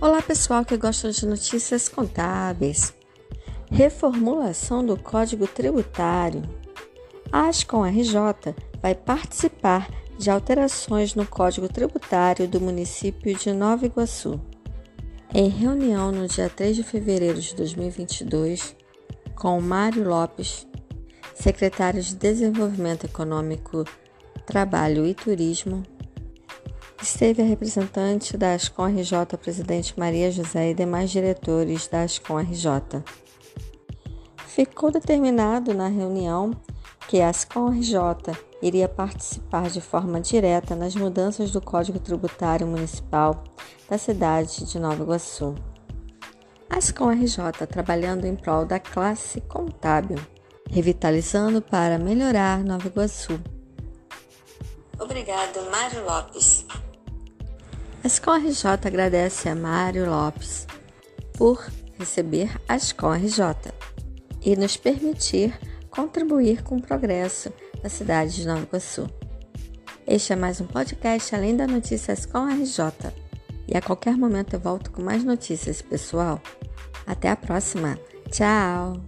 Olá, pessoal que gosta de notícias contábeis. Reformulação do Código Tributário. A Ascom RJ vai participar de alterações no Código Tributário do município de Nova Iguaçu. Em reunião no dia 3 de fevereiro de 2022, com Mário Lopes, secretário de Desenvolvimento Econômico, Trabalho e Turismo, Esteve a representante da Ascom RJ, presidente Maria José e demais diretores da Ascom RJ. Ficou determinado na reunião que a Ascom RJ iria participar de forma direta nas mudanças do Código Tributário Municipal da cidade de Nova Iguaçu. A Ascom RJ trabalhando em prol da classe contábil, revitalizando para melhorar Nova Iguaçu. Obrigado, Mário Lopes. A Escola RJ agradece a Mário Lopes por receber a Escola RJ e nos permitir contribuir com o progresso da cidade de Nova Iguaçu. Este é mais um podcast Além da Notícia Escola RJ. E a qualquer momento eu volto com mais notícias, pessoal. Até a próxima. Tchau!